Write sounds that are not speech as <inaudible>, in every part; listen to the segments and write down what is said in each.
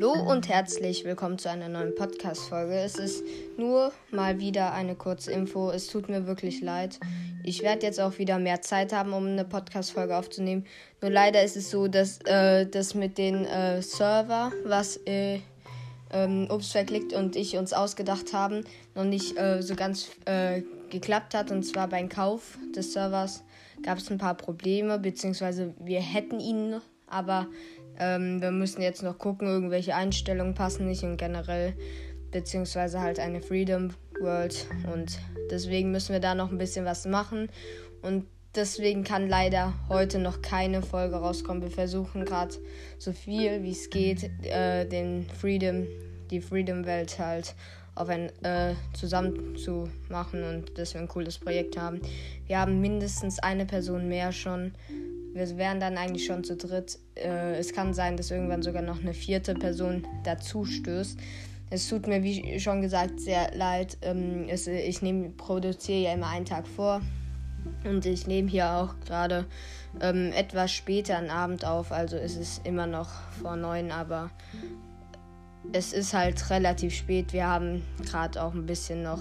Hallo und herzlich willkommen zu einer neuen Podcast-Folge. Es ist nur mal wieder eine kurze Info. Es tut mir wirklich leid. Ich werde jetzt auch wieder mehr Zeit haben, um eine Podcast-Folge aufzunehmen. Nur leider ist es so, dass äh, das mit den äh, Server, was äh, ähm, Obst verklickt und ich uns ausgedacht haben, noch nicht äh, so ganz äh, geklappt hat. Und zwar beim Kauf des Servers gab es ein paar Probleme, beziehungsweise wir hätten ihn, aber ähm, wir müssen jetzt noch gucken, irgendwelche Einstellungen passen nicht und generell, beziehungsweise halt eine Freedom World. Und deswegen müssen wir da noch ein bisschen was machen. Und deswegen kann leider heute noch keine Folge rauskommen. Wir versuchen gerade so viel wie es geht, äh, den Freedom, die Freedom Welt halt auf ein äh, zusammen zu machen und dass wir ein cooles Projekt haben. Wir haben mindestens eine Person mehr schon wir wären dann eigentlich schon zu dritt. Äh, es kann sein, dass irgendwann sogar noch eine vierte Person dazu stößt. Es tut mir, wie schon gesagt, sehr leid. Ähm, es, ich produziere ja immer einen Tag vor. Und ich nehme hier auch gerade ähm, etwas später am Abend auf. Also ist es immer noch vor neun, aber es ist halt relativ spät. Wir haben gerade auch ein bisschen noch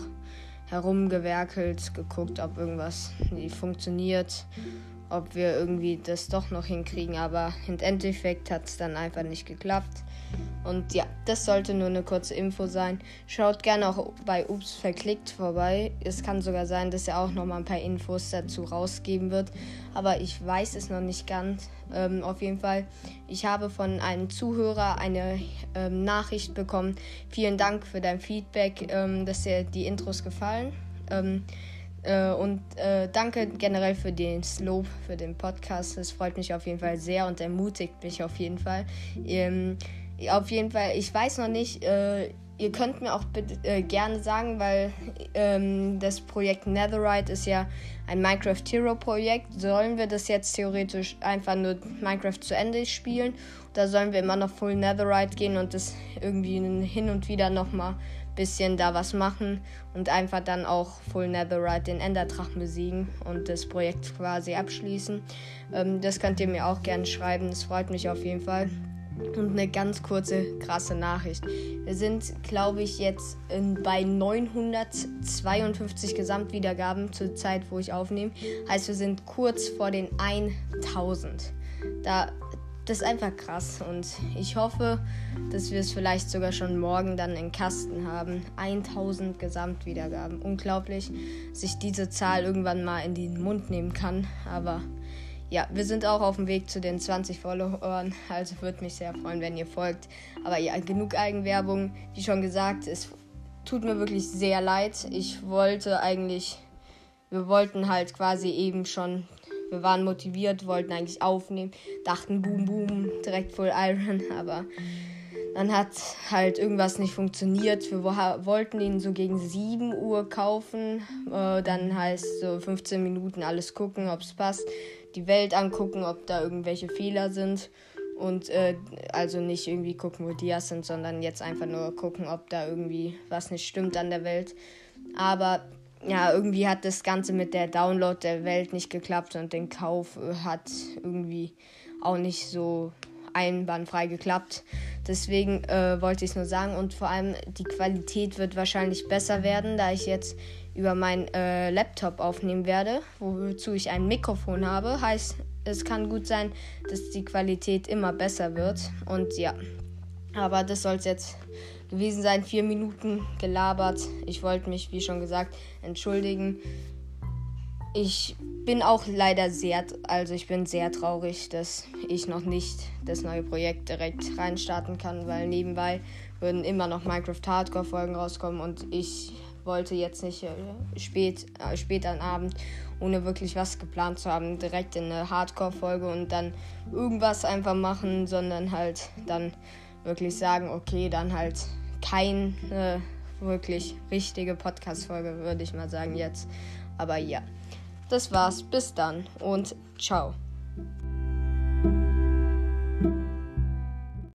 herumgewerkelt, geguckt, ob irgendwas funktioniert ob wir irgendwie das doch noch hinkriegen, aber im Endeffekt hat es dann einfach nicht geklappt. Und ja, das sollte nur eine kurze Info sein. Schaut gerne auch bei Ups verklickt vorbei. Es kann sogar sein, dass er auch noch mal ein paar Infos dazu rausgeben wird. Aber ich weiß es noch nicht ganz. Ähm, auf jeden Fall, ich habe von einem Zuhörer eine ähm, Nachricht bekommen. Vielen Dank für dein Feedback, ähm, dass dir die Intros gefallen. Äh, und äh, danke generell für den Slope, für den Podcast. Es freut mich auf jeden Fall sehr und ermutigt mich auf jeden Fall. Ähm, auf jeden Fall, ich weiß noch nicht, äh, ihr könnt mir auch bitte, äh, gerne sagen, weil ähm, das Projekt Netherite ist ja ein Minecraft Hero Projekt. Sollen wir das jetzt theoretisch einfach nur Minecraft zu Ende spielen? Oder sollen wir immer noch Full Netherite gehen und das irgendwie hin und wieder nochmal bisschen da was machen und einfach dann auch Full Netherite den Enderdrachen besiegen und das Projekt quasi abschließen. Ähm, das könnt ihr mir auch gerne schreiben, das freut mich auf jeden Fall. Und eine ganz kurze, krasse Nachricht. Wir sind, glaube ich, jetzt in, bei 952 Gesamtwiedergaben zur Zeit, wo ich aufnehme. Heißt, wir sind kurz vor den 1000. Da das ist einfach krass und ich hoffe, dass wir es vielleicht sogar schon morgen dann in Kasten haben. 1000 Gesamtwiedergaben. Unglaublich, dass ich diese Zahl irgendwann mal in den Mund nehmen kann. Aber ja, wir sind auch auf dem Weg zu den 20 Followern. Also würde mich sehr freuen, wenn ihr folgt. Aber ja, genug Eigenwerbung. Wie schon gesagt, es tut mir wirklich sehr leid. Ich wollte eigentlich, wir wollten halt quasi eben schon wir waren motiviert, wollten eigentlich aufnehmen, dachten boom, boom, direkt Full Iron, <laughs> aber dann hat halt irgendwas nicht funktioniert. Wir wollten ihn so gegen 7 Uhr kaufen. Äh, dann heißt so 15 Minuten alles gucken, ob es passt. Die Welt angucken, ob da irgendwelche Fehler sind. Und äh, also nicht irgendwie gucken, wo Dias sind, sondern jetzt einfach nur gucken, ob da irgendwie was nicht stimmt an der Welt. Aber ja, irgendwie hat das Ganze mit der Download der Welt nicht geklappt und den Kauf äh, hat irgendwie auch nicht so einwandfrei geklappt. Deswegen äh, wollte ich es nur sagen und vor allem die Qualität wird wahrscheinlich besser werden, da ich jetzt über meinen äh, Laptop aufnehmen werde, wozu ich ein Mikrofon habe. Heißt, es kann gut sein, dass die Qualität immer besser wird und ja. Aber das soll es jetzt gewesen sein. Vier Minuten gelabert. Ich wollte mich, wie schon gesagt, entschuldigen. Ich bin auch leider sehr, also ich bin sehr traurig, dass ich noch nicht das neue Projekt direkt reinstarten kann, weil nebenbei würden immer noch Minecraft Hardcore Folgen rauskommen und ich wollte jetzt nicht äh, spät, äh, spät am Abend, ohne wirklich was geplant zu haben, direkt in eine Hardcore Folge und dann irgendwas einfach machen, sondern halt dann wirklich sagen, okay, dann halt keine wirklich richtige Podcast-Folge, würde ich mal sagen jetzt. Aber ja, das war's. Bis dann und ciao.